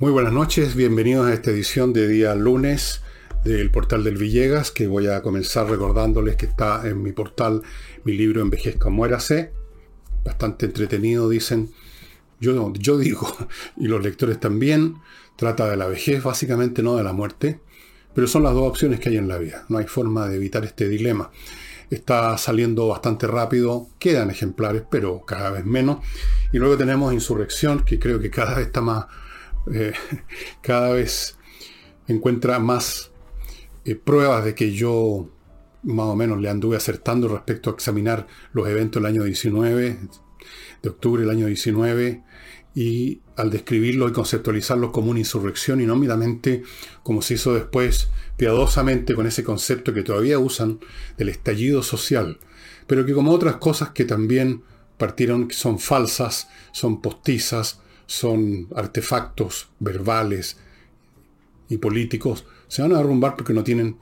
Muy buenas noches, bienvenidos a esta edición de día lunes del portal del Villegas, que voy a comenzar recordándoles que está en mi portal mi libro Envejezca Muérase, bastante entretenido, dicen. Yo, yo digo, y los lectores también, trata de la vejez, básicamente no de la muerte, pero son las dos opciones que hay en la vida. No hay forma de evitar este dilema. Está saliendo bastante rápido, quedan ejemplares, pero cada vez menos. Y luego tenemos Insurrección, que creo que cada vez está más, eh, cada vez encuentra más eh, pruebas de que yo más o menos le anduve acertando respecto a examinar los eventos del año 19, de octubre del año 19, y al describirlo y conceptualizarlo como una insurrección y no meramente como se hizo después piadosamente con ese concepto que todavía usan del estallido social, pero que como otras cosas que también partieron, son falsas, son postizas, son artefactos verbales y políticos, se van a derrumbar porque no tienen,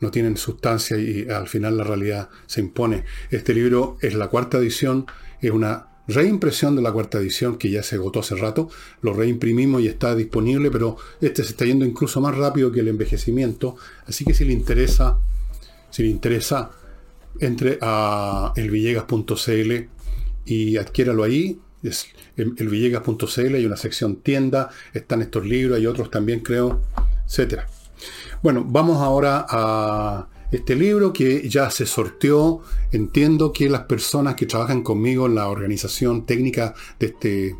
no tienen sustancia y al final la realidad se impone. Este libro es la cuarta edición, es una reimpresión de la cuarta edición que ya se agotó hace rato, lo reimprimimos y está disponible, pero este se está yendo incluso más rápido que el envejecimiento, así que si le interesa, si le interesa, entre a elvillegas.cl y adquiéralo ahí, es elvillegas.cl, hay una sección tienda, están estos libros, hay otros también creo, etcétera. Bueno, vamos ahora a este libro que ya se sorteó. Entiendo que las personas que trabajan conmigo en la organización técnica de este,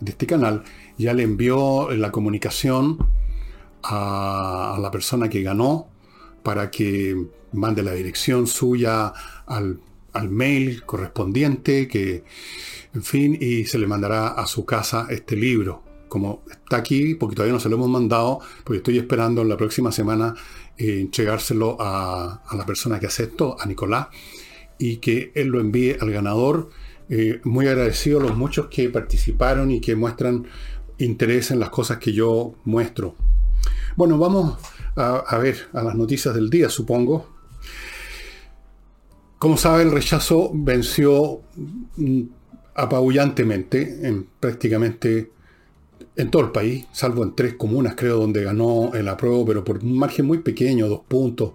de este canal ya le envió la comunicación a, la persona que ganó para que mande la dirección suya al, mail correspondiente, que, en fin, y se le mandará a su casa este libro como está aquí, porque todavía no se lo hemos mandado, porque estoy esperando en la próxima semana eh, entregárselo a, la persona que acepto, a Nicolás, y que él lo envíe al ganador. Eh, muy agradecido a los muchos que participaron y que muestran interés en las cosas que yo muestro. Bueno, vamos a, a ver a las noticias del día, supongo. Como sabe, el rechazo venció mm, apabullantemente en prácticamente en todo el país, salvo en tres comunas, creo, donde ganó el apruebo, pero por un margen muy pequeño, dos puntos,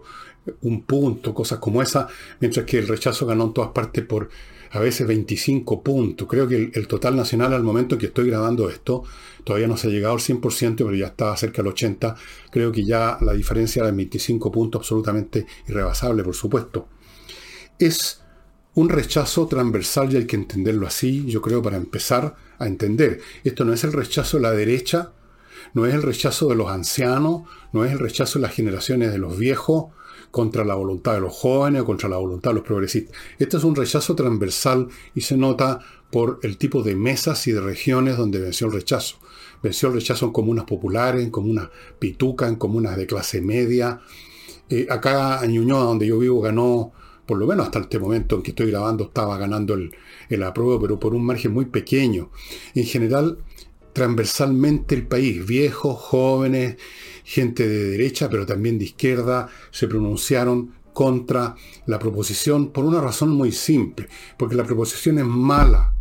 un punto, cosas como esa, mientras que el rechazo ganó en todas partes por a veces 25 puntos. Creo que el, total nacional al momento que estoy grabando esto, todavía no se ha llegado al 100%, pero ya está cerca del 80%. Creo que ya la diferencia de 25 puntos absolutamente irrebasable, por supuesto. Es un rechazo transversal y hay que entenderlo así, yo creo, para empezar a entender. Esto no es el rechazo de la derecha, no es el rechazo de los ancianos, no es el rechazo de las generaciones de los viejos contra la voluntad de los jóvenes o contra la voluntad de los progresistas. Esto es un rechazo transversal y se nota por el tipo de mesas y de regiones donde venció el rechazo. Venció el rechazo en comunas populares, en comunas pituca, en comunas de clase media. Eh, acá en Ñuñoa, donde yo vivo, ganó por lo menos hasta este momento en que estoy grabando, estaba ganando el, el apruebo, pero por un margen muy pequeño. En general, transversalmente el país, viejos, jóvenes, gente de derecha, pero también de izquierda, se pronunciaron contra la proposición por una razón muy simple, porque la proposición es mala.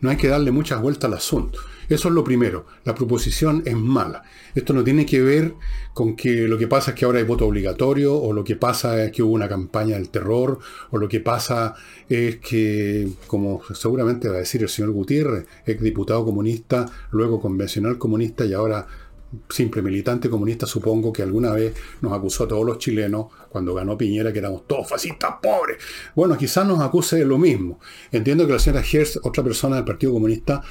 No hay que darle muchas vueltas al asunto. Eso es lo primero. La proposición es mala. Esto no tiene que ver con que lo que pasa es que ahora hay voto obligatorio, o lo que pasa es que hubo una campaña del terror, o lo que pasa es que, como seguramente va a decir el señor Gutiérrez, ex diputado comunista, luego convencional comunista y ahora simple militante comunista, supongo que alguna vez nos acusó a todos los chilenos cuando ganó Piñera que éramos todos fascistas pobres. Bueno, quizás nos acuse de lo mismo. Entiendo que la señora Hertz, otra persona del Partido Comunista,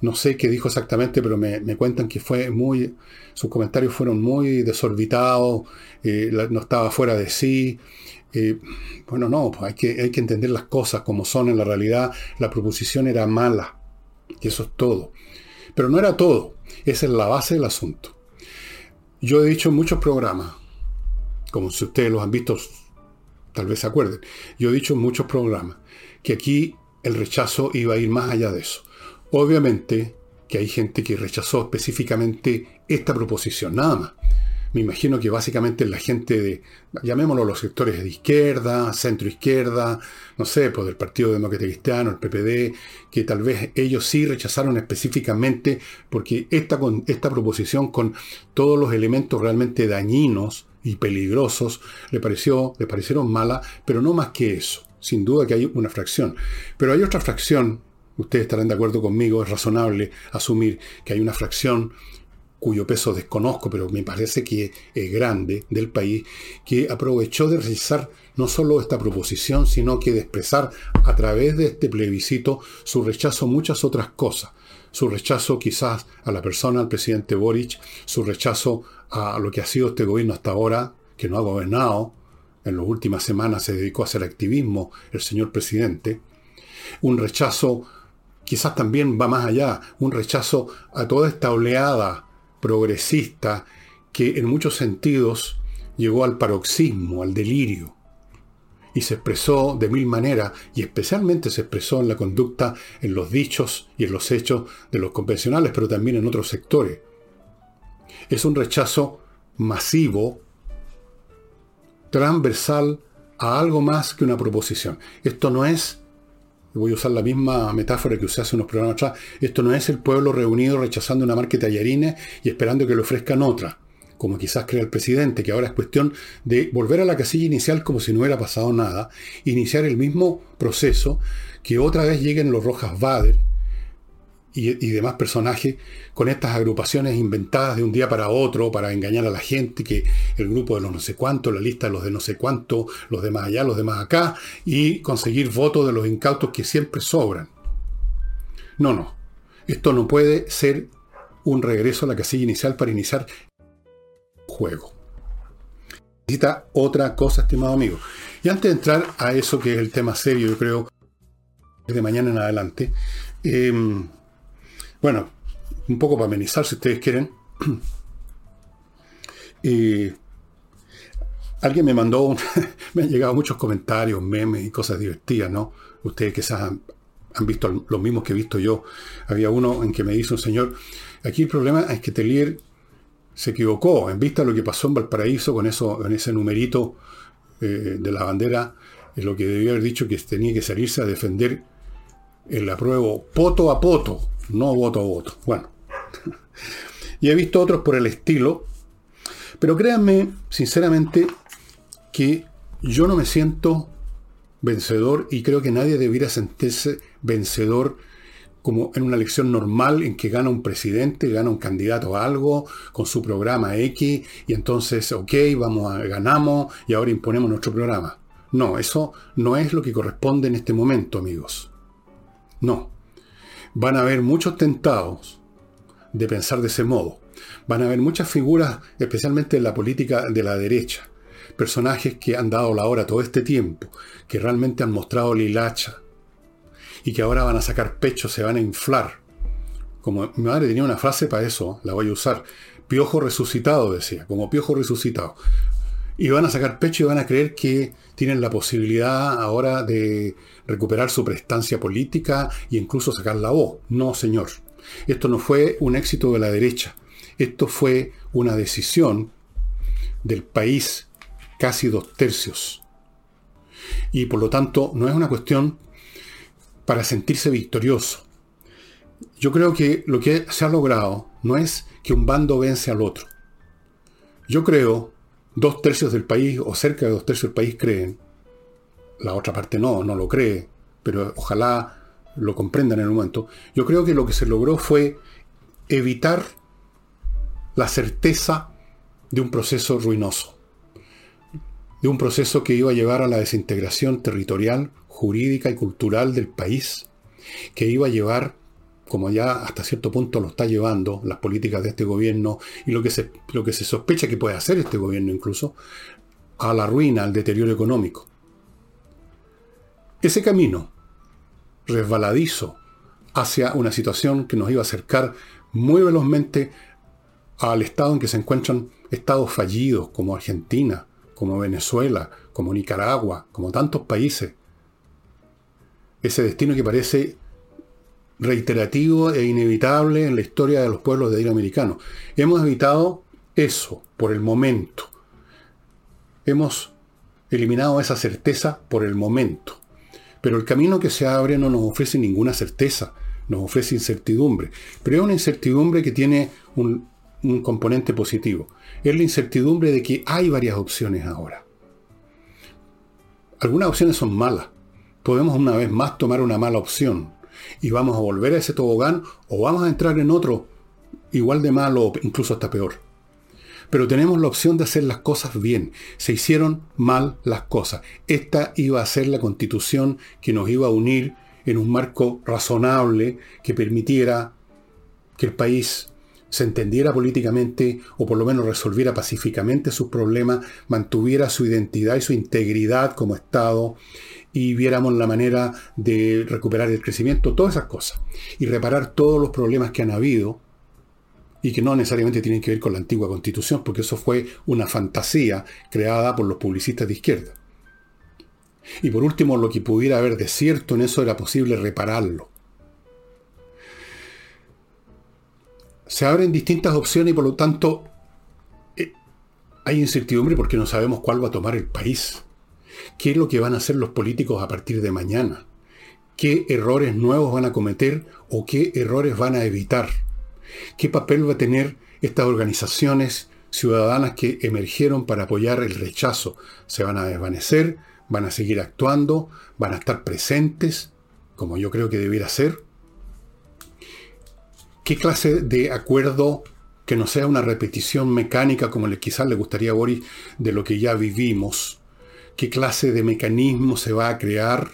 no sé qué dijo exactamente, pero me, cuentan que fue muy, sus comentarios fueron muy desorbitados, eh, no estaba fuera de sí. Eh, bueno, no, pues hay que, hay que entender las cosas como son en la realidad. La proposición era mala, y eso es todo. Pero no era todo. Esa es la base del asunto. Yo he dicho en muchos programas, como si ustedes los han visto, tal vez se acuerden, yo he dicho en muchos programas que aquí el rechazo iba a ir más allá de eso. Obviamente que hay gente que rechazó específicamente esta proposición, nada más. Me imagino que básicamente la gente de, llamémoslo los sectores de izquierda, centro izquierda, no sé, pues del Partido Demócrata Cristiano, el PPD, que tal vez ellos sí rechazaron específicamente porque esta, esta proposición con todos los elementos realmente dañinos y peligrosos le, pareció, le parecieron mala, pero no más que eso. Sin duda que hay una fracción. Pero hay otra fracción, ustedes estarán de acuerdo conmigo, es razonable asumir que hay una fracción cuyo peso desconozco, pero me parece que es grande, del país, que aprovechó de realizar no solo esta proposición, sino que de expresar a través de este plebiscito su rechazo a muchas otras cosas. Su rechazo quizás a la persona, al presidente Boric, su rechazo a lo que ha sido este gobierno hasta ahora, que no ha gobernado, en las últimas semanas se dedicó a hacer activismo el señor presidente, un rechazo, quizás también va más allá, un rechazo a toda esta oleada progresista que en muchos sentidos llegó al paroxismo, al delirio, y se expresó de mil maneras, y especialmente se expresó en la conducta, en los dichos y en los hechos de los convencionales, pero también en otros sectores. Es un rechazo masivo, transversal a algo más que una proposición. Esto no es voy a usar la misma metáfora que usé hace unos programas atrás, esto no es el pueblo reunido rechazando una marca de tallarines y esperando que le ofrezcan otra, como quizás cree el presidente, que ahora es cuestión de volver a la casilla inicial como si no hubiera pasado nada, iniciar el mismo proceso, que otra vez lleguen los Rojas Bader, y, demás personajes con estas agrupaciones inventadas de un día para otro para engañar a la gente, que el grupo de los no sé cuánto, la lista de los de no sé cuánto, los de más allá, los de más acá, y conseguir votos de los incautos que siempre sobran. No, no. Esto no puede ser un regreso a la casilla inicial para iniciar juego. Necesita otra cosa, estimado amigo. Y antes de entrar a eso que es el tema serio, yo creo, de mañana en adelante, eh, bueno, un poco para amenizar si ustedes quieren. y alguien me mandó, me han llegado muchos comentarios, memes y cosas divertidas, ¿no? Ustedes quizás han, han visto los mismos que he visto yo. Había uno en que me dice un señor, aquí el problema es que Telier se equivocó en vista de lo que pasó en Valparaíso con, eso, con ese numerito eh, de la bandera, es lo que debió haber dicho que tenía que salirse a defender el apruebo poto a poto no voto a voto. Bueno. y he visto otros por el estilo, pero créanme, sinceramente, que yo no me siento vencedor y creo que nadie debiera sentirse vencedor como en una elección normal en que gana un presidente, gana un candidato a algo con su programa X y entonces, ok, vamos a, ganamos y ahora imponemos nuestro programa. No, eso no es lo que corresponde en este momento, amigos. No van a haber muchos tentados de pensar de ese modo. Van a haber muchas figuras, especialmente en la política de la derecha, personajes que han dado la hora todo este tiempo, que realmente han mostrado lilacha y que ahora van a sacar pecho, se van a inflar. Como mi madre tenía una frase para eso, la voy a usar. Piojo resucitado, decía, como piojo resucitado. Y van a sacar pecho y van a creer que tienen la posibilidad ahora de recuperar su prestancia política e incluso sacar la voz. No, señor. Esto no fue un éxito de la derecha. Esto fue una decisión del país, casi dos tercios. Y por lo tanto no es una cuestión para sentirse victorioso. Yo creo que lo que se ha logrado no es que un bando vence al otro. Yo creo, dos tercios del país o cerca de dos tercios del país creen la otra parte no, no lo cree, pero ojalá lo comprendan en el momento. Yo creo que lo que se logró fue evitar la certeza de un proceso ruinoso, de un proceso que iba a llevar a la desintegración territorial, jurídica y cultural del país, que iba a llevar, como ya hasta cierto punto lo está llevando las políticas de este gobierno y lo que se, lo que se sospecha que puede hacer este gobierno incluso, a la ruina, al deterioro económico. Ese camino resbaladizo hacia una situación que nos iba a acercar muy velozmente al estado en que se encuentran estados fallidos como Argentina, como Venezuela, como Nicaragua, como tantos países. Ese destino que parece reiterativo e inevitable en la historia de los pueblos de americanos. Hemos evitado eso por el momento. Hemos eliminado esa certeza por el momento. Pero el camino que se abre no nos ofrece ninguna certeza, nos ofrece incertidumbre. Pero es una incertidumbre que tiene un, un componente positivo. Es la incertidumbre de que hay varias opciones ahora. Algunas opciones son malas. Podemos una vez más tomar una mala opción y vamos a volver a ese tobogán o vamos a entrar en otro igual de malo o incluso hasta peor. Pero tenemos la opción de hacer las cosas bien. Se hicieron mal las cosas. Esta iba a ser la constitución que nos iba a unir en un marco razonable que permitiera que el país se entendiera políticamente o por lo menos resolviera pacíficamente sus problemas, mantuviera su identidad y su integridad como Estado y viéramos la manera de recuperar el crecimiento, todas esas cosas, y reparar todos los problemas que han habido y que no necesariamente tienen que ver con la antigua constitución, porque eso fue una fantasía creada por los publicistas de izquierda. Y por último, lo que pudiera haber de cierto en eso era posible repararlo. Se abren distintas opciones y por lo tanto eh, hay incertidumbre porque no sabemos cuál va a tomar el país. ¿Qué es lo que van a hacer los políticos a partir de mañana? ¿Qué errores nuevos van a cometer o qué errores van a evitar? ¿Qué papel va a tener estas organizaciones ciudadanas que emergieron para apoyar el rechazo? ¿Se van a desvanecer? ¿Van a seguir actuando? ¿Van a estar presentes? Como yo creo que debiera ser. ¿Qué clase de acuerdo que no sea una repetición mecánica como le, quizás le gustaría a Boris de lo que ya vivimos? ¿Qué clase de mecanismo se va a crear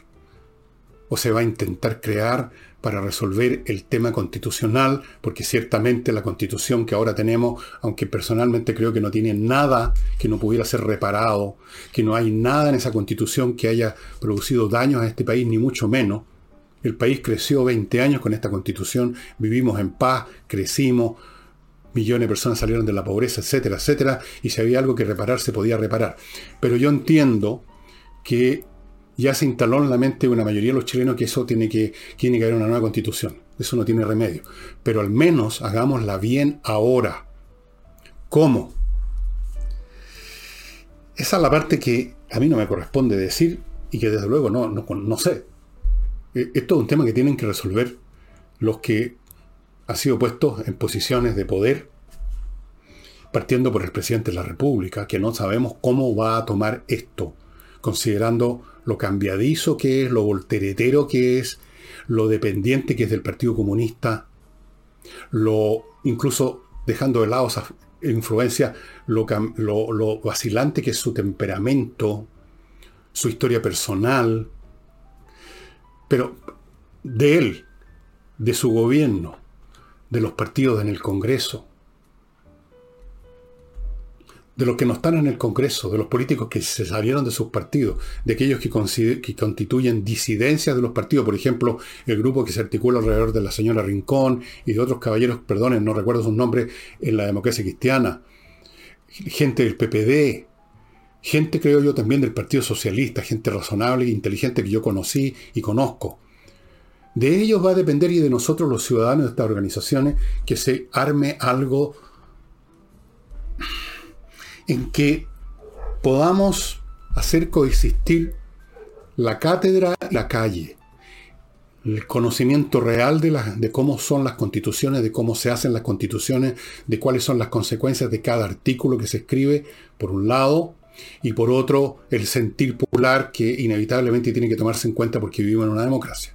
o se va a intentar crear para resolver el tema constitucional, porque ciertamente la constitución que ahora tenemos, aunque personalmente creo que no tiene nada que no pudiera ser reparado, que no hay nada en esa constitución que haya producido daños a este país, ni mucho menos. El país creció 20 años con esta constitución, vivimos en paz, crecimos, millones de personas salieron de la pobreza, etcétera, etcétera, y si había algo que reparar, se podía reparar. Pero yo entiendo que ya se instaló en la mente de una mayoría de los chilenos que eso tiene que, tiene que haber una nueva constitución. Eso no tiene remedio. Pero al menos hagámosla bien ahora. ¿Cómo? Esa es la parte que a mí no me corresponde decir y que desde luego no, no, no sé. E, esto es un tema que tienen que resolver los que han sido puestos en posiciones de poder, partiendo por el presidente de la República, que no sabemos cómo va a tomar esto, considerando lo cambiadizo que es, lo volteretero que es, lo dependiente que es del Partido Comunista, lo incluso dejando de lado esa influencia, lo, lo vacilante que es su temperamento, su historia personal, pero de él, de su gobierno, de los partidos en el Congreso, de los que no están en el Congreso, de los políticos que se salieron de sus partidos, de aquellos que, constituyen disidencias de los partidos, por ejemplo, el grupo que se articula alrededor de la señora Rincón y de otros caballeros, perdonen, no recuerdo sus nombres, en la democracia cristiana, gente del PPD, gente creo yo también del Partido Socialista, gente razonable e inteligente que yo conocí y conozco. De ellos va a depender y de nosotros los ciudadanos de estas organizaciones que se arme algo en que podamos hacer coexistir la cátedra y la calle, el conocimiento real de, de, cómo son las constituciones, de cómo se hacen las constituciones, de cuáles son las consecuencias de cada artículo que se escribe, por un lado, y por otro, el sentir popular que inevitablemente tiene que tomarse en cuenta porque vivimos en una democracia.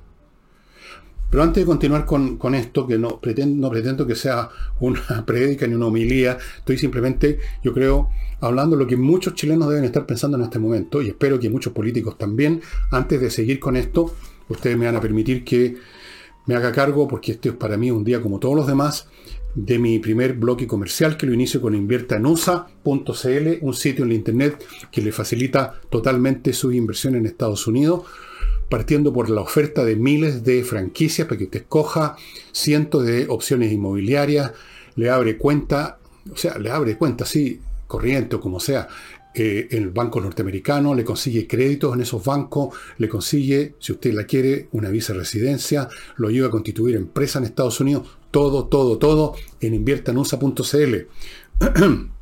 Pero antes de continuar con, esto, que no pretendo, pretendo que sea una prédica ni una homilía, estoy simplemente, yo creo, hablando lo que muchos chilenos deben estar pensando en este momento, y espero que muchos políticos también. Antes de seguir con esto, ustedes me van a permitir que me haga cargo, porque este es para mí un día como todos los demás, de mi primer bloque comercial que lo inicio con inviertaenusa.cl, un sitio en la internet que le facilita totalmente su inversión en Estados Unidos partiendo por la oferta de miles de franquicias para que usted escoja cientos de opciones inmobiliarias, le abre cuenta, o sea, le abre cuenta, sí, corriente o como sea, eh, en el banco norteamericano, le consigue créditos en esos bancos, le consigue, si usted la quiere, una visa de residencia, lo ayuda a constituir empresa en Estados Unidos, todo, todo, todo en inviertanusa.cl.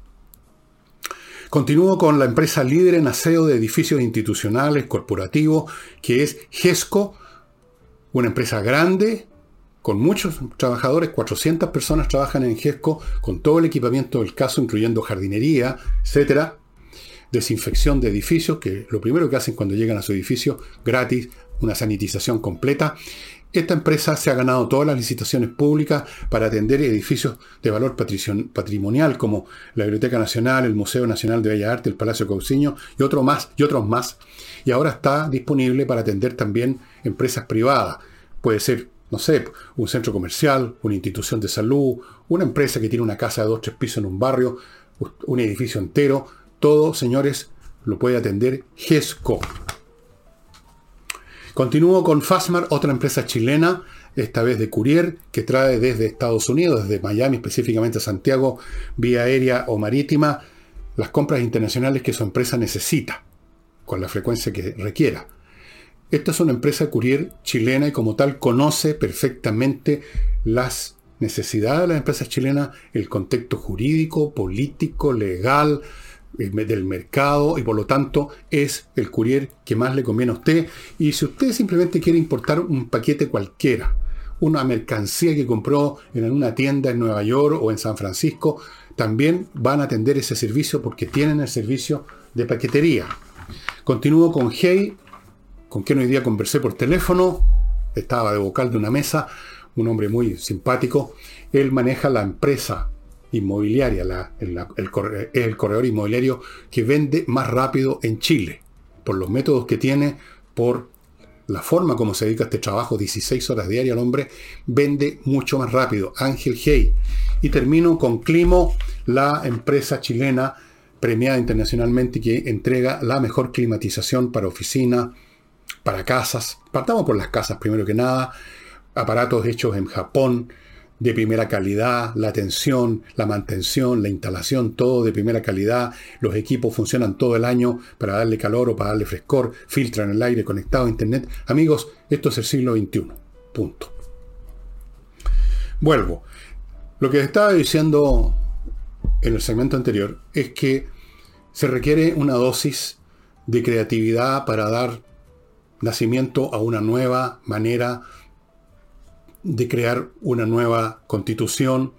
Continúo con la empresa líder en aseo de edificios institucionales, corporativos, que es GESCO, una empresa grande, con muchos trabajadores, 400 personas trabajan en GESCO, con todo el equipamiento del caso, incluyendo jardinería, etcétera, desinfección de edificios, que lo primero que hacen cuando llegan a su edificio, gratis, una sanitización completa. Esta empresa se ha ganado todas las licitaciones públicas para atender edificios de valor patrimonial como la Biblioteca Nacional, el Museo Nacional de Bellas Artes, el Palacio Cauciño y, otro más, y otros más. Y ahora está disponible para atender también empresas privadas. Puede ser no sé, un centro comercial, una institución de salud, una empresa que tiene una casa de dos, tres pisos en un barrio, un edificio entero, todo, señores, lo puede atender GESCO. Continúo con Fasmar, otra empresa chilena, esta vez de courier, que trae desde Estados Unidos, desde Miami, específicamente a Santiago, vía aérea o marítima, las compras internacionales que su empresa necesita, con la frecuencia que requiera. Esta es una empresa courier chilena y como tal conoce perfectamente las necesidades de las empresas chilenas, el contexto jurídico, político, legal, del mercado y por lo tanto es el courier que más le conviene a usted. Y si usted simplemente quiere importar un paquete cualquiera, una mercancía que compró en una tienda en Nueva York o en San Francisco, también van a atender ese servicio porque tienen el servicio de paquetería. Continúo con Hey, con quien hoy día conversé por teléfono, estaba de vocal de una mesa, un hombre muy simpático. Él maneja la empresa inmobiliaria, el, el corredor inmobiliario que vende más rápido en Chile, por los métodos que tiene, por la forma como se dedica a este trabajo, 16 horas diarias el hombre, vende mucho más rápido. Ángel Hey. Y termino con Climo, la empresa chilena premiada internacionalmente que entrega la mejor climatización para oficina, para casas. Partamos por las casas primero que nada. Aparatos hechos en Japón de primera calidad, la atención, la mantención, la instalación, todo de primera calidad. Los equipos funcionan todo el año para darle calor o para darle frescor, filtran el aire conectado a Internet. Amigos, esto es el siglo XXI. Punto. Vuelvo. Lo que estaba diciendo en el segmento anterior es que se requiere una dosis de creatividad para dar nacimiento a una nueva manera de crear una nueva constitución,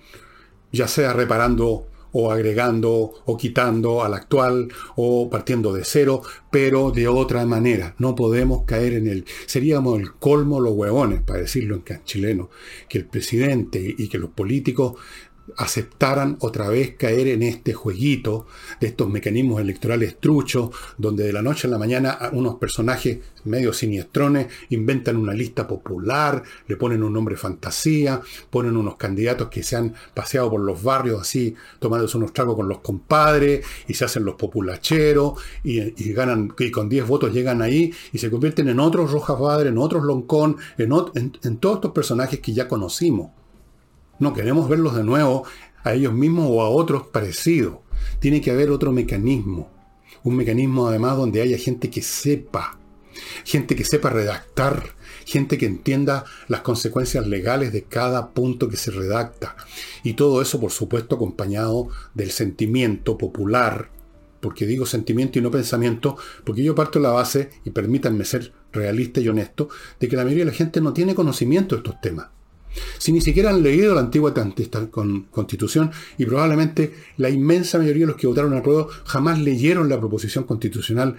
ya sea reparando o agregando o quitando al actual o partiendo de cero, pero de otra manera. No podemos caer en el... Seríamos el colmo los huevones, para decirlo en chileno, que el presidente y que los políticos aceptaran otra vez caer en este jueguito de estos mecanismos electorales truchos, donde de la noche a la mañana unos personajes medio siniestrones inventan una lista popular, le ponen un nombre fantasía, ponen unos candidatos que se han paseado por los barrios así, tomándose unos tragos con los compadres, y se hacen los populacheros, y, ganan, y con 10 votos llegan ahí, y se convierten en otros Rojas Padre, en otros Loncón, en, en todos estos personajes que ya conocimos. No queremos verlos de nuevo a ellos mismos o a otros parecidos. Tiene que haber otro mecanismo. Un mecanismo además donde haya gente que sepa. Gente que sepa redactar. Gente que entienda las consecuencias legales de cada punto que se redacta. Y todo eso, por supuesto, acompañado del sentimiento popular. Porque digo sentimiento y no pensamiento, porque yo parto de la base, y permítanme ser realista y honesto, de que la mayoría de la gente no tiene conocimiento de estos temas. Si ni siquiera han leído la antigua constitución y probablemente la inmensa mayoría de los que votaron a prueba jamás leyeron la proposición constitucional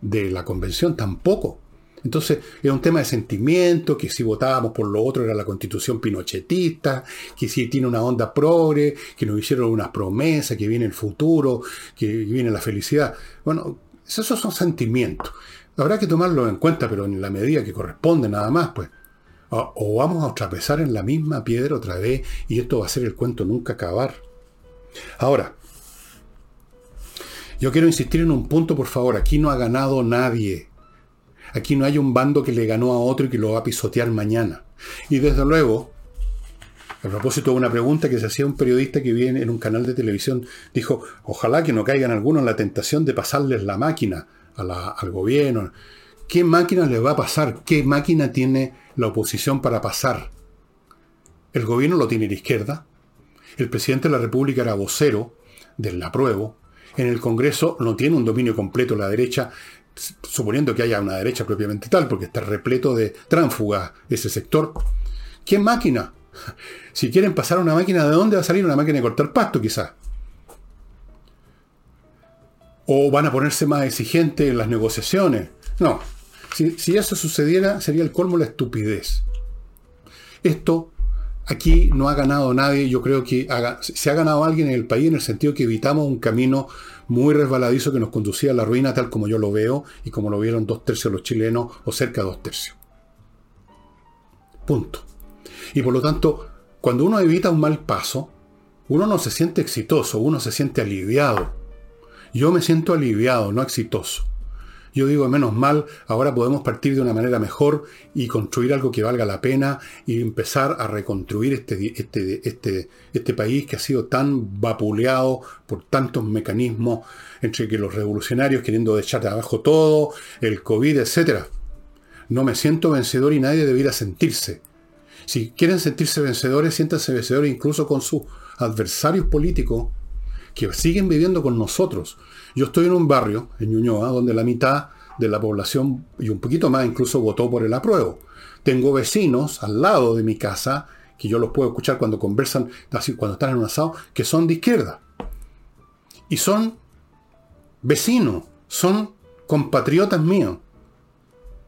de la convención tampoco. Entonces es un tema de sentimiento, que si votábamos por lo otro era la constitución pinochetista, que si tiene una onda progre, que nos hicieron unas promesas, que viene el futuro, que viene la felicidad. Bueno, esos son sentimientos. Habrá que tomarlo en cuenta, pero en la medida que corresponde nada más, pues o vamos a tropezar en la misma piedra otra vez y esto va a ser el cuento nunca acabar. Ahora, yo quiero insistir en un punto, por favor. Aquí no ha ganado nadie. Aquí no hay un bando que le ganó a otro y que lo va a pisotear mañana. Y desde luego, a propósito de una pregunta que se hacía un periodista que viene en un canal de televisión, dijo, ojalá que no caigan algunos en la tentación de pasarles la máquina al gobierno. ¿Qué máquina le va a pasar? ¿Qué máquina tiene la oposición para pasar? El gobierno lo tiene la izquierda. El presidente de la República era vocero del apruebo. en el Congreso no tiene un dominio completo la derecha, suponiendo que haya una derecha propiamente tal, porque está repleto de tránsfugas ese sector. ¿Qué máquina? Si quieren pasar a una máquina, ¿de dónde va a salir una máquina de cortar pasto quizás? ¿O van a ponerse más exigentes en las negociaciones? No. Si, eso sucediera, sería el colmo la estupidez. Esto aquí no ha ganado nadie, yo creo que se ha ganado alguien en el país en el sentido que evitamos un camino muy resbaladizo que nos conducía a la ruina tal como yo lo veo y como lo vieron dos tercios los chilenos o cerca de dos tercios. Punto. Y por lo tanto, cuando uno evita un mal paso, uno no se siente exitoso, uno se siente aliviado. Yo me siento aliviado, no exitoso. Yo digo, menos mal, ahora podemos partir de una manera mejor y construir algo que valga la pena y empezar a reconstruir este, este, este, este país que ha sido tan vapuleado por tantos mecanismos, entre que los revolucionarios queriendo echar de abajo todo, el COVID, etc. No me siento vencedor y nadie debiera sentirse. Si quieren sentirse vencedores, siéntanse vencedores incluso con sus adversarios políticos que siguen viviendo con nosotros. Yo estoy en un barrio, en Ñuñoa, donde la mitad de la población, y un poquito más incluso, votó por el apruebo. Tengo vecinos al lado de mi casa, que yo los puedo escuchar cuando conversan, así cuando están en un asado, que son de izquierda. Y son vecinos, son compatriotas míos.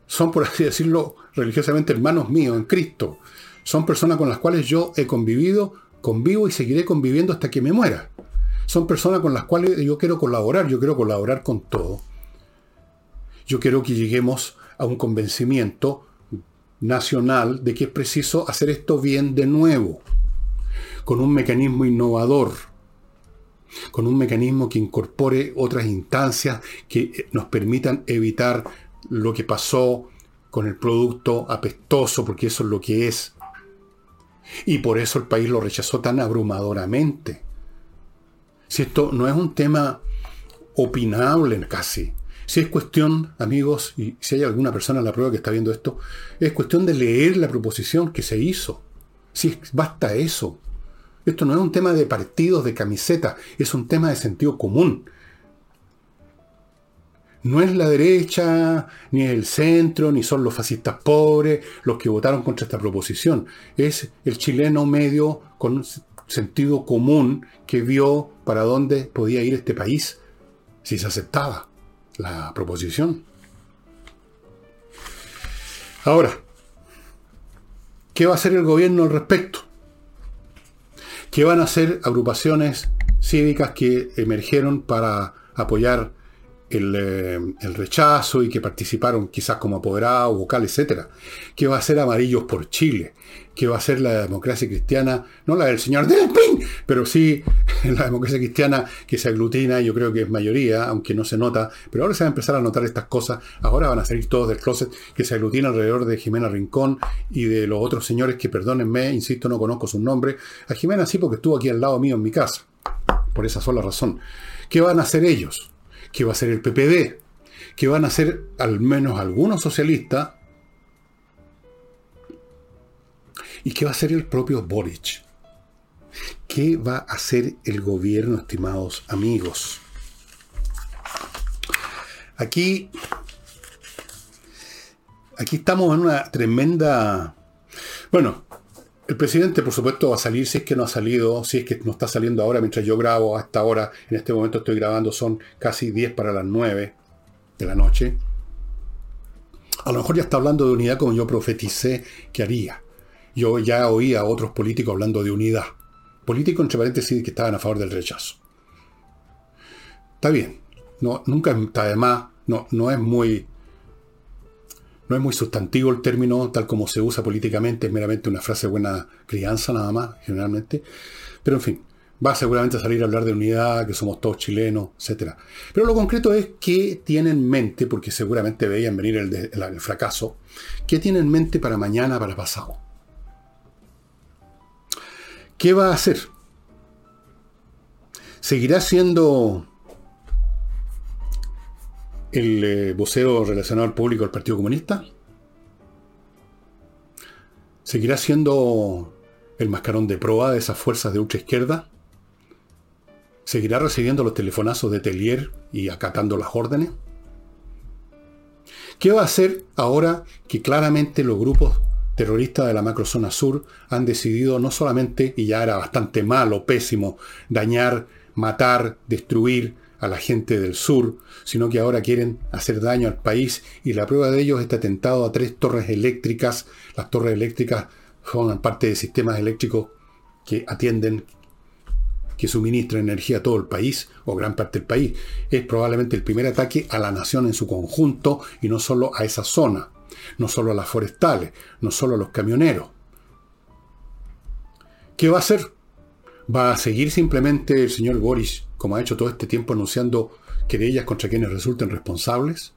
Son, por así decirlo, religiosamente hermanos míos en Cristo. Son personas con las cuales yo he convivido, convivo y seguiré conviviendo hasta que me muera son personas con las cuales yo quiero colaborar, yo quiero colaborar con todo. Yo quiero que lleguemos a un convencimiento nacional de que es preciso hacer esto bien de nuevo, con un mecanismo innovador, con un mecanismo que incorpore otras instancias que nos permitan evitar lo que pasó con el producto apestoso, porque eso es lo que es. Y por eso el país lo rechazó tan abrumadoramente. Si esto no es un tema opinable casi. Si es cuestión, amigos, y si hay alguna persona en la prueba que está viendo esto, es cuestión de leer la proposición que se hizo. Si basta eso. Esto no es un tema de partidos, de camiseta, es un tema de sentido común. No es la derecha, ni el centro, ni son los fascistas pobres los que votaron contra esta proposición. Es el chileno medio con sentido común que vio para dónde podía ir este país si se aceptaba la proposición. Ahora, ¿qué va a hacer el gobierno al respecto? ¿Qué van a hacer agrupaciones cívicas que emergieron para apoyar el, eh, el, rechazo y que participaron quizás como apoderados, vocal, etcétera. ¿Qué va a hacer Amarillos por Chile? ¿Qué va a ser la democracia cristiana? No la del señor Del Pin, pero sí la democracia cristiana que se aglutina, yo creo que es mayoría, aunque no se nota, pero ahora se va a empezar a notar estas cosas, ahora van a salir todos del closet, que se aglutina alrededor de Jimena Rincón y de los otros señores que, perdónenme, insisto, no conozco su nombre. A Jimena sí porque estuvo aquí al lado mío en mi casa, por esa sola razón. ¿Qué van a hacer ellos? Que va a ser el PPD, que van a ser al menos algunos socialistas, y que va a ser el propio Boric. ¿Qué va a hacer el gobierno, estimados amigos? Aquí, aquí estamos en una tremenda... Bueno, el presidente, por supuesto, va a salir si es que no ha salido, si es que no está saliendo ahora mientras yo grabo hasta ahora. En este momento estoy grabando, son casi 10 para las 9 de la noche. A lo mejor ya está hablando de unidad como yo profeticé que haría. Yo ya oí a otros políticos hablando de unidad. Políticos, entre paréntesis, que estaban a favor del rechazo. Está bien. No, nunca está de más. No, no es muy no es muy sustantivo el término tal como se usa políticamente, es meramente una frase buena crianza nada más, generalmente. Pero en fin, va seguramente a salir a hablar de unidad, que somos todos chilenos, etc. Pero lo concreto es qué tiene en mente, porque seguramente veían venir el, el fracaso, qué tiene en mente para mañana, para pasado. ¿Qué va a hacer? ¿Seguirá siendo el eh, voceo relacionado al público del Partido Comunista? ¿Seguirá siendo el mascarón de proa de esas fuerzas de ultra izquierda? ¿Seguirá recibiendo los telefonazos de Telier y acatando las órdenes? ¿Qué va a hacer ahora que claramente los grupos terroristas de la macrozona sur han decidido no solamente, y ya era bastante malo, pésimo, dañar, matar, destruir a la gente del sur, sino que ahora quieren hacer daño al país y la prueba de ello es este atentado a tres torres eléctricas. Las torres eléctricas forman parte de sistemas eléctricos que atienden, que suministran energía a todo el país o gran parte del país. Es probablemente el primer ataque a la nación en su conjunto y no solo a esa zona, no solo a las forestales, no solo a los camioneros. ¿Qué va a hacer? ¿Va a seguir simplemente el señor Boris, como ha hecho todo este tiempo, anunciando querellas contra quienes resulten responsables?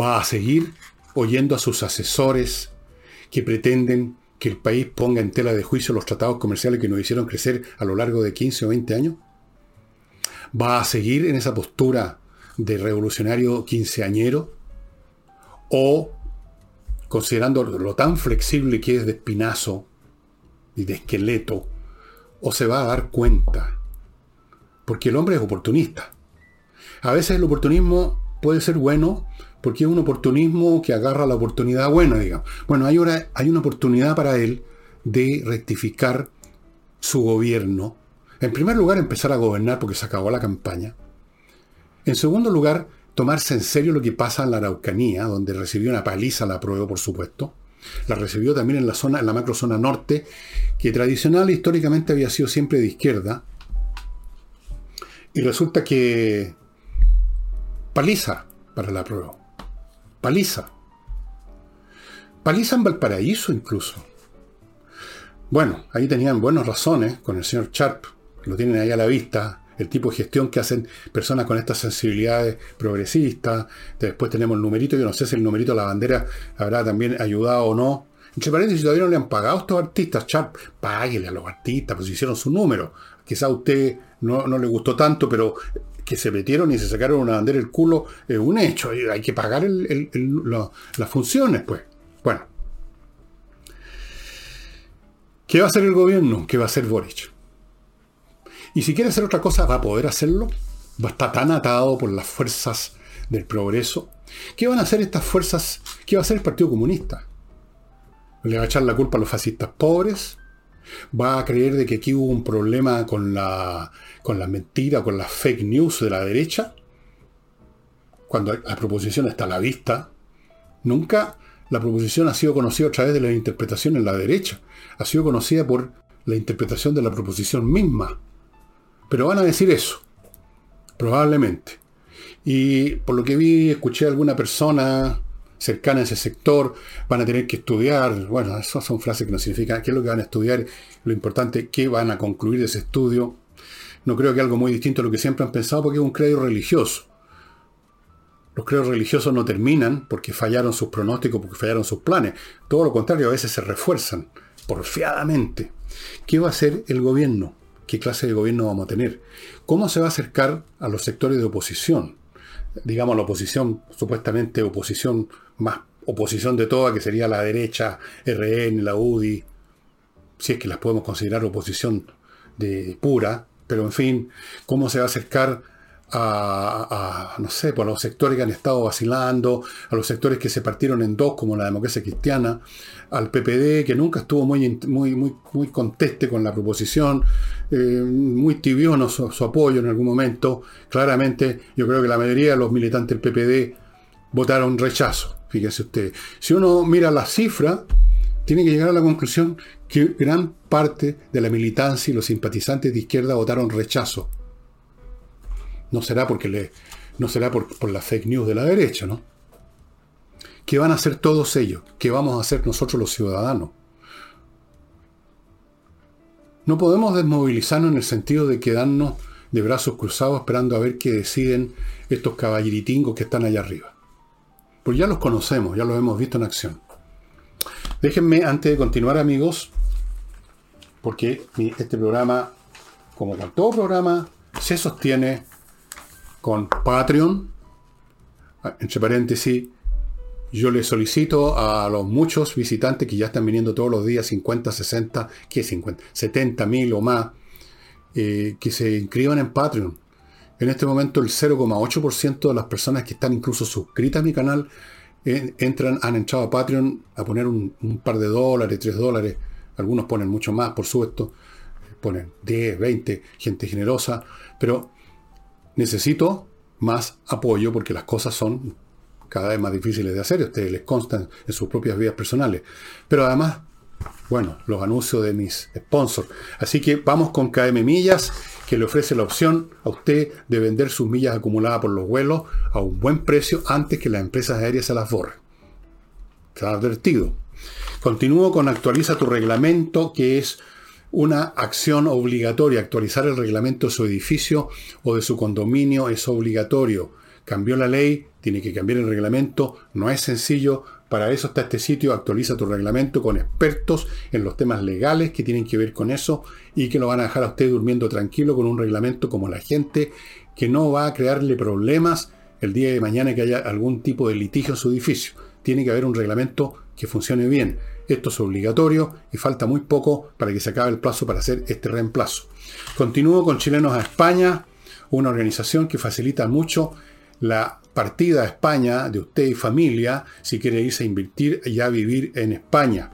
¿Va a seguir oyendo a sus asesores que pretenden que el país ponga en tela de juicio los tratados comerciales que nos hicieron crecer a lo largo de 15 o 20 años? ¿Va a seguir en esa postura de revolucionario quinceañero? ¿O, considerando lo tan flexible que es de espinazo y de esqueleto, o se va a dar cuenta? Porque el hombre es oportunista. A veces el oportunismo puede ser bueno porque es un oportunismo que agarra la oportunidad buena, digamos. Bueno, hay, hay una oportunidad para él de rectificar su gobierno. En primer lugar, empezar a gobernar porque se acabó la campaña. En segundo lugar, tomarse en serio lo que pasa en la Araucanía, donde recibió una paliza la prueba, por supuesto. La recibió también en la zona, en la macrozona norte, que tradicional históricamente había sido siempre de izquierda. Y resulta que paliza para la prueba. Paliza. Paliza en Valparaíso incluso. Bueno, ahí tenían buenas razones con el señor Sharp, lo tienen ahí a la vista, el tipo de gestión que hacen personas con estas sensibilidades progresistas. Después tenemos el numerito, yo no sé si el numerito de la bandera habrá también ayudado o no. Entre paréntesis, todavía no le han pagado estos artistas, Sharp, páguele a los artistas, pues hicieron su número. Quizá a usted no, no le gustó tanto, pero que se metieron y se sacaron una bandera el culo es un hecho. Hay que pagar las funciones, pues. Bueno. ¿Qué va a hacer el gobierno? ¿Qué va a hacer Boric? Y si quiere hacer otra cosa, ¿va a poder hacerlo? ¿Va a estar tan atado por las fuerzas del progreso? ¿Qué van a hacer estas fuerzas? ¿Qué va a hacer el Partido Comunista? ¿Le va a echar la culpa a los fascistas pobres? va a creer de que aquí hubo un problema con la, con la mentira, con las fake news de la derecha, cuando la proposición está a la vista. Nunca la proposición ha sido conocida a través de la interpretación en la derecha, ha sido conocida por la interpretación de la proposición misma. Pero van a decir eso, probablemente. Y por lo que vi, escuché a alguna persona cercana a ese sector, van a tener que estudiar, bueno, esas son frases que no significan qué es lo que van a estudiar, lo importante, qué van a concluir de ese estudio. No creo que algo muy distinto a lo que siempre han pensado porque es un credo religioso. Los credos religiosos no terminan porque fallaron sus pronósticos, porque fallaron sus planes. Todo lo contrario, a veces se refuerzan porfiadamente. ¿Qué va a hacer el gobierno? ¿Qué clase de gobierno vamos a tener? ¿Cómo se va a acercar a los sectores de oposición? Digamos, la oposición, supuestamente oposición más oposición de toda, que sería la derecha, RN, la UDI, si es que las podemos considerar oposición de pura, pero en fin, cómo se va a acercar a, no sé, pues los sectores que han estado vacilando, a los sectores que se partieron en dos, como la democracia cristiana, al PPD, que nunca estuvo muy, muy, muy, muy conteste con la proposición, eh, muy tibiono su, su, apoyo en algún momento. Claramente, yo creo que la mayoría de los militantes del PPD votaron rechazo. Fíjese usted. Si uno mira la cifra, tiene que llegar a la conclusión que gran parte de la militancia y los simpatizantes de izquierda votaron rechazo. No será porque le, no será por, por la fake news de la derecha, ¿no? ¿Qué van a hacer todos ellos? ¿Qué vamos a hacer nosotros los ciudadanos? No podemos desmovilizarnos en el sentido de quedarnos de brazos cruzados esperando a ver qué deciden estos caballeritingos que están allá arriba. Pues ya los conocemos, ya los hemos visto en acción. Déjenme, antes de continuar amigos, porque este programa, como con todo programa, se sostiene con Patreon. Entre paréntesis, yo le solicito a los muchos visitantes que ya están viniendo todos los días, 50, 60, ¿qué 50? 70 mil o más, eh, que se inscriban en Patreon. En este momento el 0,8% de las personas que están incluso suscritas a mi canal entran, han entrado a Patreon a poner un, par de dólares, tres dólares. Algunos ponen mucho más, por supuesto. Ponen 10, 20, gente generosa. Pero necesito más apoyo porque las cosas son cada vez más difíciles de hacer. Ustedes les constan en sus propias vidas personales. Pero además, bueno, los anuncios de mis sponsors. Así que vamos con KM Millas que le ofrece la opción a usted de vender sus millas acumuladas por los vuelos a un buen precio antes que las empresas aéreas se las borren. Está advertido. Continúo con actualiza tu reglamento, que es una acción obligatoria. Actualizar el reglamento de su edificio o de su condominio es obligatorio. Cambió la ley, tiene que cambiar el reglamento, no es sencillo, para eso está este sitio, actualiza tu reglamento con expertos en los temas legales que tienen que ver con eso y que lo van a dejar a usted durmiendo tranquilo con un reglamento como la gente que no va a crearle problemas el día de mañana que haya algún tipo de litigio en su edificio. Tiene que haber un reglamento que funcione bien. Esto es obligatorio y falta muy poco para que se acabe el plazo para hacer este reemplazo. Continúo con Chilenos a España, una organización que facilita mucho la partida a España de usted y familia si quiere irse a invertir y a vivir en España.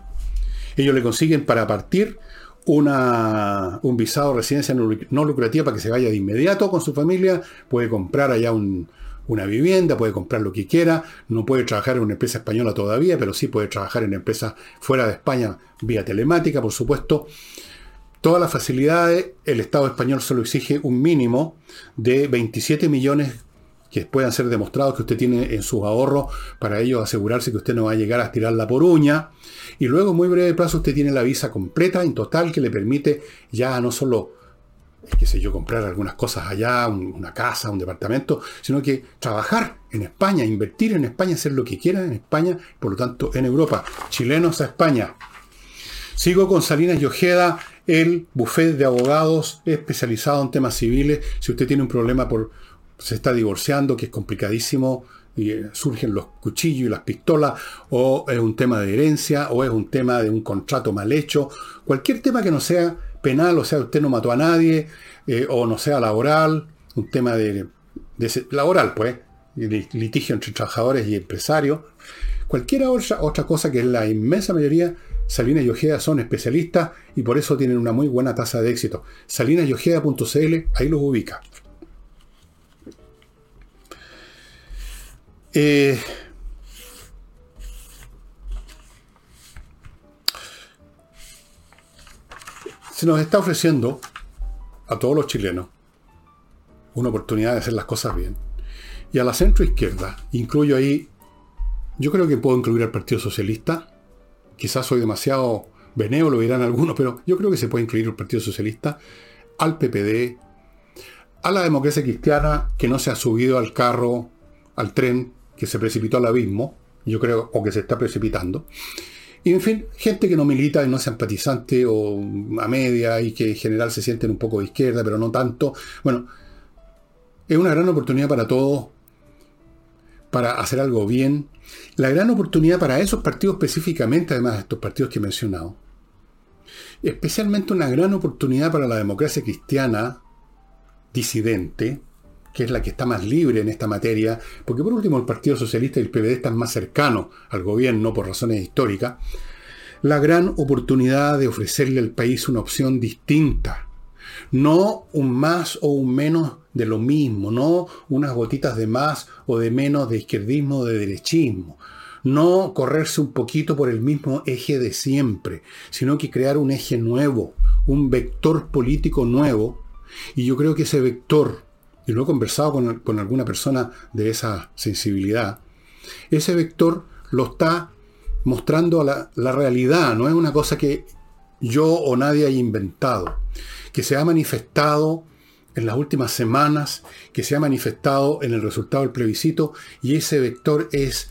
Ellos le consiguen para partir una, un visado de residencia no lucrativa para que se vaya de inmediato con su familia, puede comprar allá una vivienda, puede comprar lo que quiera, no puede trabajar en una empresa española todavía, pero sí puede trabajar en empresas fuera de España vía telemática, por supuesto. Todas las facilidades, el Estado español solo exige un mínimo de 27 millones que puedan ser demostrados que usted tiene en sus ahorros para ello asegurarse que usted no va a llegar a tirarla por uña. Y luego, en muy breve plazo, usted tiene la visa completa, en total, que le permite ya no solo, qué sé yo, comprar algunas cosas allá, una casa, un departamento, sino que trabajar en España, invertir en España, hacer lo que quiera en España, por lo tanto, en Europa. Chilenos a España. Sigo con Salinas y Ojeda, el buffet de abogados especializado en temas civiles. Si usted tiene un problema por se está divorciando, que es complicadísimo, y eh, surgen los cuchillos y las pistolas, o es un tema de herencia, o es un tema de un contrato mal hecho, cualquier tema que no sea penal, o sea, usted no mató a nadie, eh, o no sea laboral, un tema de, laboral, pues, litigio entre trabajadores y empresarios, cualquier otra, otra cosa que la inmensa mayoría, Salinas y Ojeda son especialistas y por eso tienen una muy buena tasa de éxito. salinasyojeda.cl, ahí los ubica. Eh, se nos está ofreciendo a todos los chilenos una oportunidad de hacer las cosas bien. Y a la centro izquierda, incluyo ahí, yo creo que puedo incluir al Partido Socialista, quizás soy demasiado benévolo, dirán algunos, pero yo creo que se puede incluir al Partido Socialista, al PPD, a la democracia cristiana que no se ha subido al carro, al tren que se precipitó al abismo, yo creo, o que se está precipitando. Y en fin, gente que no milita y no es simpatizante o a media y que en general se sienten un poco de izquierda, pero no tanto. Bueno, es una gran oportunidad para todos para hacer algo bien. La gran oportunidad para esos partidos específicamente, además de estos partidos que he mencionado. Especialmente una gran oportunidad para la democracia cristiana disidente, que es la que está más libre en esta materia, porque por último el Partido Socialista y el PVD están más cercanos al gobierno por razones históricas, la gran oportunidad de ofrecerle al país una opción distinta. No un más o un menos de lo mismo, no unas gotitas de más o de menos de izquierdismo o de derechismo. No correrse un poquito por el mismo eje de siempre, sino que crear un eje nuevo, un vector político nuevo. Y yo creo que ese vector y lo he conversado con, alguna persona de esa sensibilidad, ese vector lo está mostrando a la, la, realidad, no es una cosa que yo o nadie haya inventado, que se ha manifestado en las últimas semanas, que se ha manifestado en el resultado del plebiscito, y ese vector es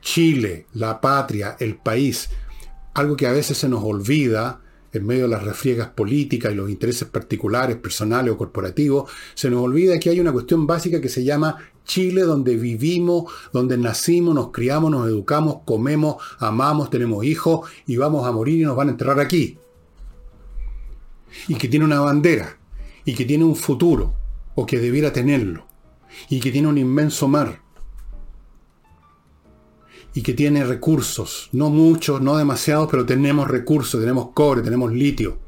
Chile, la patria, el país, algo que a veces se nos olvida en medio de las refriegas políticas y los intereses particulares, personales o corporativos, se nos olvida que hay una cuestión básica que se llama Chile, donde vivimos, donde nacimos, nos criamos, nos educamos, comemos, amamos, tenemos hijos y vamos a morir y nos van a enterrar aquí. Y que tiene una bandera. y que tiene un futuro, o que debiera tenerlo, y que tiene un inmenso mar, y que tiene recursos, no muchos, no demasiados, pero tenemos recursos, tenemos cobre, tenemos litio,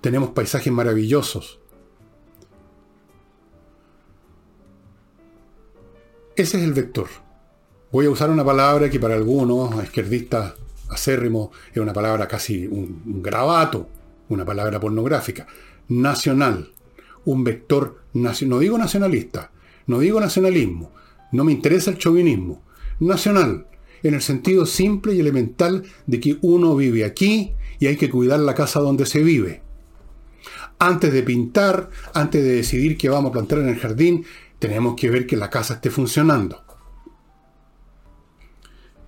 tenemos paisajes maravillosos. Ese es el vector. Voy a usar una palabra que para algunos izquierdistas acérrimos es una palabra casi un, un gravato, una palabra pornográfica. Nacional. Un vector, no digo nacionalista, no digo nacionalismo, no me interesa el chauvinismo. Nacional en el sentido simple y elemental de que uno vive aquí y hay que cuidar la casa donde se vive. Antes de pintar, antes de decidir qué vamos a plantar en el jardín, tenemos que ver que la casa esté funcionando.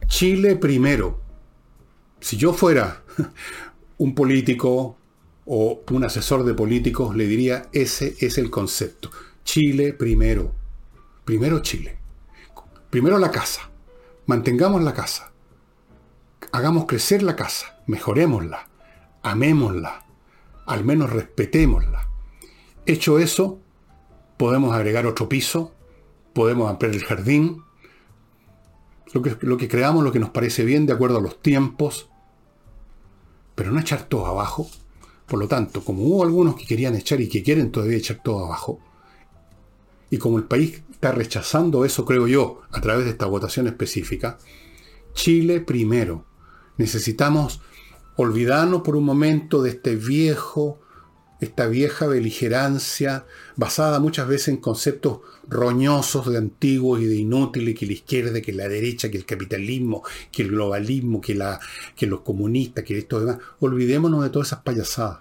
Chile primero. Si yo fuera un político o un asesor de políticos, le diría, ese es el concepto. Chile primero. Primero Chile. Primero la casa. Mantengamos la casa. Hagamos crecer la casa. Mejorémosla. Amémosla. Al menos respetémosla. Hecho eso, podemos agregar otro piso, podemos ampliar el jardín, lo que, lo que creamos, lo que nos parece bien de acuerdo a los tiempos, pero no echar todo abajo. Por lo tanto, como hubo algunos que querían echar y que quieren todavía echar todo abajo, y como el país está rechazando eso, creo yo, a través de esta votación específica. Chile primero. Necesitamos olvidarnos por un momento de este viejo, esta vieja beligerancia, basada muchas veces en conceptos roñosos de antiguos y de inútiles, que la izquierda, que la derecha, que el capitalismo, que el globalismo, que, la, que los comunistas, que esto demás. Olvidémonos de todas esas payasadas.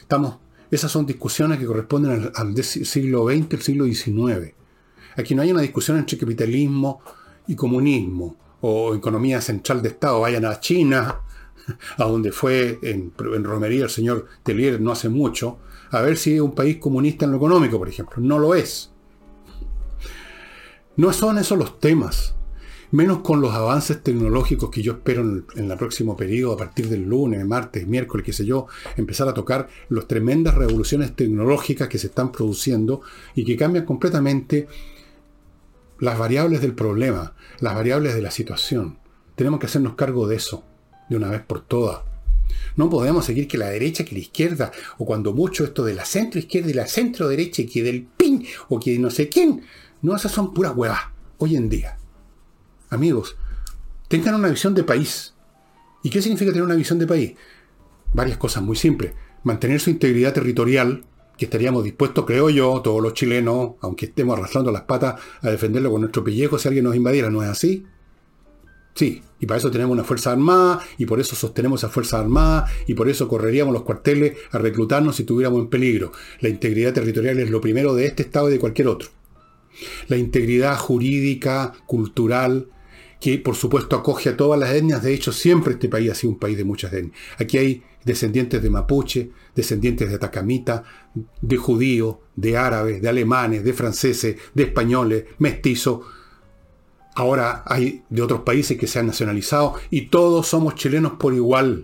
Estamos, esas son discusiones que corresponden al, siglo XX, el siglo XIX. Aquí no hay una discusión entre capitalismo y comunismo o economía central de Estado. Vayan a China, a donde fue en, romería el señor Tellier no hace mucho, a ver si es un país comunista en lo económico, por ejemplo. No lo es. No son esos los temas. Menos con los avances tecnológicos que yo espero en el, próximo periodo, a partir del lunes, martes, miércoles, qué sé yo, empezar a tocar las tremendas revoluciones tecnológicas que se están produciendo y que cambian completamente las variables del problema, las variables de la situación. Tenemos que hacernos cargo de eso, de una vez por todas. No podemos seguir que la derecha, que la izquierda, o cuando mucho esto de la centro izquierda y la centro derecha, y que del PIN, o que no sé quién. No, esas son puras huevas, hoy en día. Amigos, tengan una visión de país. ¿Y qué significa tener una visión de país? Varias cosas muy simples. Mantener su integridad territorial, que estaríamos dispuestos, creo yo, todos los chilenos, aunque estemos arrastrando las patas, a defenderlo con nuestro pellejo si alguien nos invadiera, ¿no es así? Sí, y para eso tenemos una fuerza armada, y por eso sostenemos esa fuerza armada, y por eso correríamos los cuarteles a reclutarnos si estuviéramos en peligro. La integridad territorial es lo primero de este Estado y de cualquier otro. La integridad jurídica, cultural, que por supuesto acoge a todas las etnias, de hecho siempre este país ha sido un país de muchas etnias. Aquí hay descendientes de mapuche, descendientes de atacamita, de judíos, de árabes, de alemanes, de franceses, de españoles, mestizos. Ahora hay de otros países que se han nacionalizado y todos somos chilenos por igual.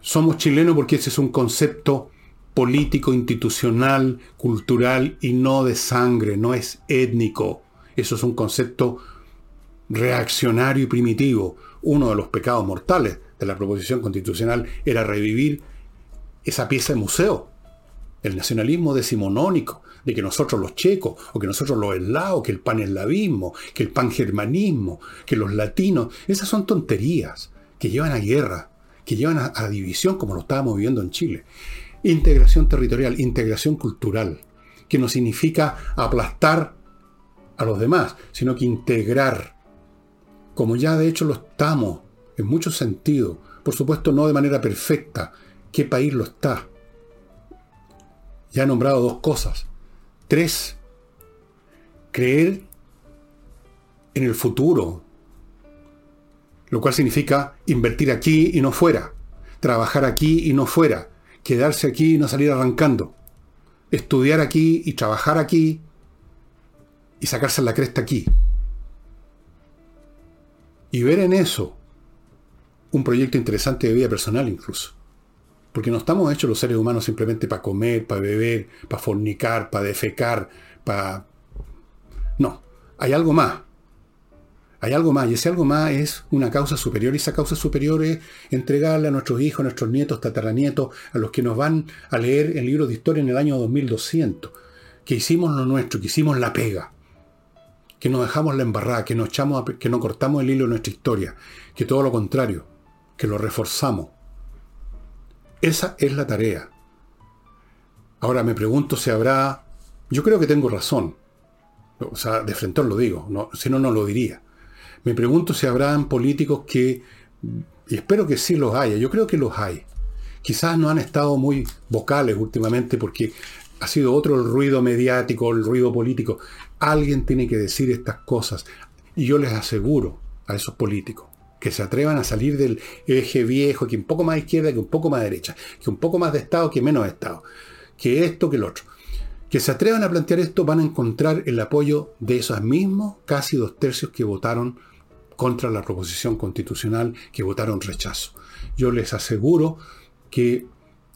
Somos chilenos porque ese es un concepto político, institucional, cultural y no de sangre, no es étnico. Eso es un concepto reaccionario y primitivo. Uno de los pecados mortales de la proposición constitucional era revivir esa pieza de museo, el nacionalismo decimonónico, de que nosotros los checos, o que nosotros los eslavos, que el paneslavismo, que el pangermanismo, que los latinos, esas son tonterías que llevan a guerra, que llevan a, división como lo estábamos viviendo en Chile. Integración territorial, integración cultural, que no significa aplastar a los demás, sino que integrar, como ya de hecho lo estamos en muchos sentidos, por supuesto no de manera perfecta, qué país lo está. Ya he nombrado dos cosas. Tres, creer en el futuro, lo cual significa invertir aquí y no fuera, trabajar aquí y no fuera, quedarse aquí y no salir arrancando, estudiar aquí y trabajar aquí y sacarse la cresta aquí. Y ver en eso un proyecto interesante de vida personal incluso. Porque no estamos hechos los seres humanos simplemente para comer, para beber, para fornicar, para defecar, para... No, hay algo más. Hay algo más, y ese algo más es una causa superior, y esa causa superior es entregarle a nuestros hijos, a nuestros nietos, tataranietos, a los que nos van a leer el libro de historia en el año 2200, que hicimos lo nuestro, que hicimos la pega, que nos dejamos la embarrada, que nos echamos, que no cortamos el hilo de nuestra historia, que todo lo contrario, que lo reforzamos. Esa es la tarea. Ahora me pregunto si habrá, yo creo que tengo razón, o sea, de frente lo digo, no, si no, no lo diría me pregunto si habrán políticos que, y espero que sí los haya, yo creo que los hay. Quizás no han estado muy vocales últimamente porque ha sido otro el ruido mediático, el ruido político. Alguien tiene que decir estas cosas. Y yo les aseguro a esos políticos que se atrevan a salir del eje viejo, que un poco más izquierda, que un poco más derecha, que un poco más de Estado, que menos de Estado, que esto, que el otro. Que se atrevan a plantear esto van a encontrar el apoyo de esos mismos casi dos tercios que votaron contra la proposición constitucional que votaron rechazo. Yo les aseguro que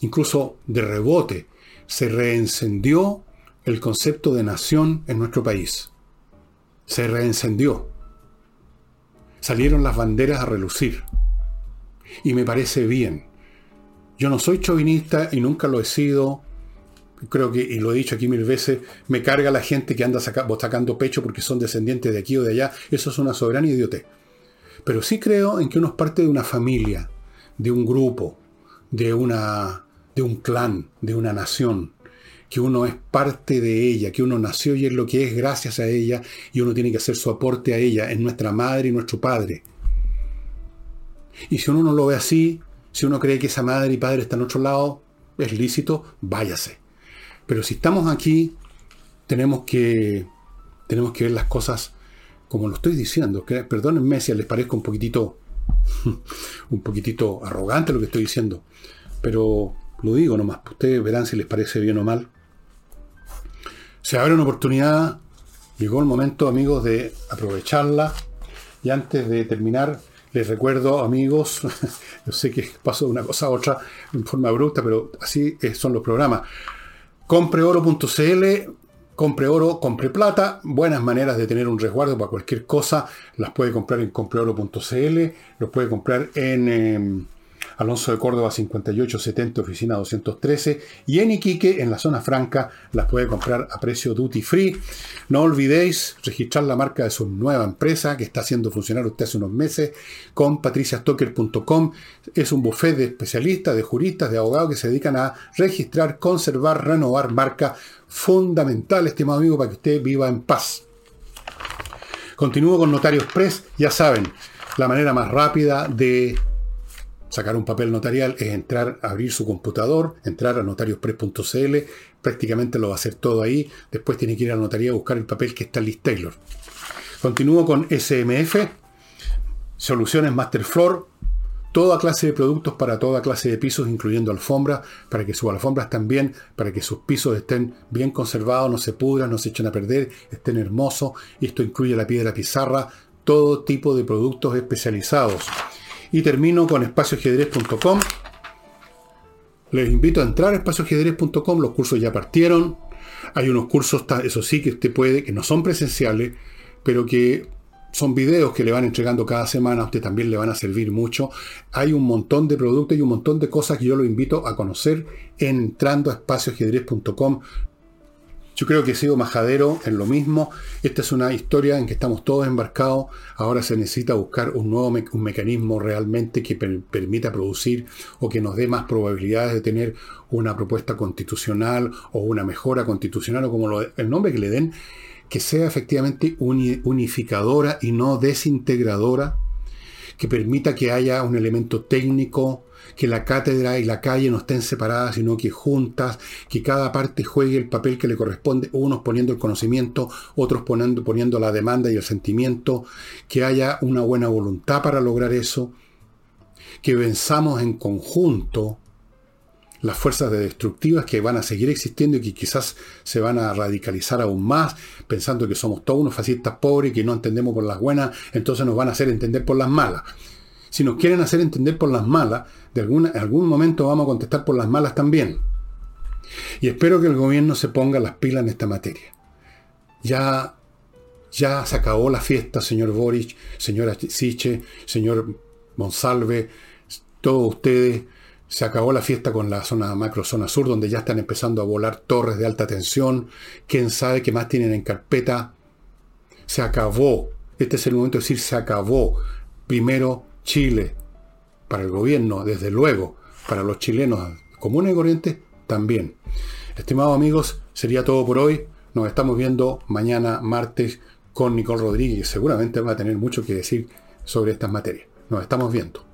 incluso de rebote se reencendió el concepto de nación en nuestro país. Se reencendió. Salieron las banderas a relucir. Y me parece bien. Yo no soy chauvinista y nunca lo he sido. Creo que, y lo he dicho aquí mil veces, me carga la gente que anda sacando pecho porque son descendientes de aquí o de allá. Eso es una soberana idiotez. Pero sí creo en que uno es parte de una familia, de un grupo, de, una, de un clan, de una nación, que uno es parte de ella, que uno nació y es lo que es gracias a ella y uno tiene que hacer su aporte a ella, es nuestra madre y nuestro padre. Y si uno no lo ve así, si uno cree que esa madre y padre están en otro lado, es lícito, váyase. Pero si estamos aquí, tenemos que, tenemos que ver las cosas como lo estoy diciendo, que perdónenme si les parezco un poquitito, un poquitito arrogante lo que estoy diciendo, pero lo digo nomás, ustedes verán si les parece bien o mal. Se abre una oportunidad, llegó el momento, amigos, de aprovecharla. Y antes de terminar, les recuerdo, amigos, yo sé que paso de una cosa a otra en forma abrupta, pero así son los programas. Compreoro.cl compre oro, plata, buenas maneras de tener un resguardo para cualquier cosa, las puede comprar en compreoro.cl, los puede comprar en em, Alonso de Córdoba 5870, oficina 213, y en Iquique, en la zona franca, las puede comprar a precio duty free. No olvidéis registrar la marca de su nueva empresa que está haciendo funcionar usted hace unos meses con patriciastocker.com. Es un buffet de especialistas, de juristas, de abogados que se dedican a registrar, conservar, renovar marca fundamental, estimado amigo, para que usted viva en paz. Continúo con Notarios Press. Ya saben, la manera más rápida de sacar un papel notarial es entrar, abrir su computador, entrar a notariospress.cl, prácticamente lo va a hacer todo ahí. Después tiene que ir a la notaría a buscar el papel que está en Liz Taylor. Continúo con SMF, Soluciones Masterfloor, toda clase de productos para toda clase de pisos, incluyendo alfombras, para que sus alfombras también, para que sus pisos estén bien conservados, no se pudran, no se echen a perder, estén hermosos. Esto incluye la piedra pizarra, todo tipo de productos especializados. Y termino con espacioajedrez.com. Les invito a entrar a espacioajedrez.com, los cursos ya partieron. Hay unos cursos, eso sí, que usted puede, que no son presenciales, pero que son videos que le van entregando cada semana, a usted también le van a servir mucho. Hay un montón de productos y un montón de cosas que yo lo invito a conocer entrando a espacioajedrez.com. Yo creo que he sido majadero en lo mismo. Esta es una historia en que estamos todos embarcados. Ahora se necesita buscar un nuevo un mecanismo realmente que permita producir o que nos dé más probabilidades de tener una propuesta constitucional o una mejora constitucional o como el nombre que le den que sea efectivamente unificadora y no desintegradora, que permita que haya un elemento técnico, que la cátedra y la calle no estén separadas, sino que juntas, que cada parte juegue el papel que le corresponde, unos poniendo el conocimiento, otros poniendo, poniendo la demanda y el sentimiento, que haya una buena voluntad para lograr eso, que venzamos en conjunto las fuerzas destructivas que van a seguir existiendo y que quizás se van a radicalizar aún más, pensando que somos todos unos fascistas pobres y que no entendemos por las buenas, entonces nos van a hacer entender por las malas. Si nos quieren hacer entender por las malas, de alguna, algún momento vamos a contestar por las malas también. Y espero que el gobierno se ponga las pilas en esta materia. Ya, ya se acabó la fiesta, señor Boric, señora Siche, señor Monsalve, todos ustedes. Se acabó la fiesta con la zona macro, zona sur, donde ya están empezando a volar torres de alta tensión. Quién sabe qué más tienen en carpeta. Se acabó. Este es el momento de decir se acabó. Primero Chile. Para el gobierno, desde luego. Para los chilenos comunes y corrientes, también. Estimados amigos, sería todo por hoy. Nos estamos viendo mañana martes con Nicole Rodríguez. Seguramente va a tener mucho que decir sobre estas materias. Nos estamos viendo.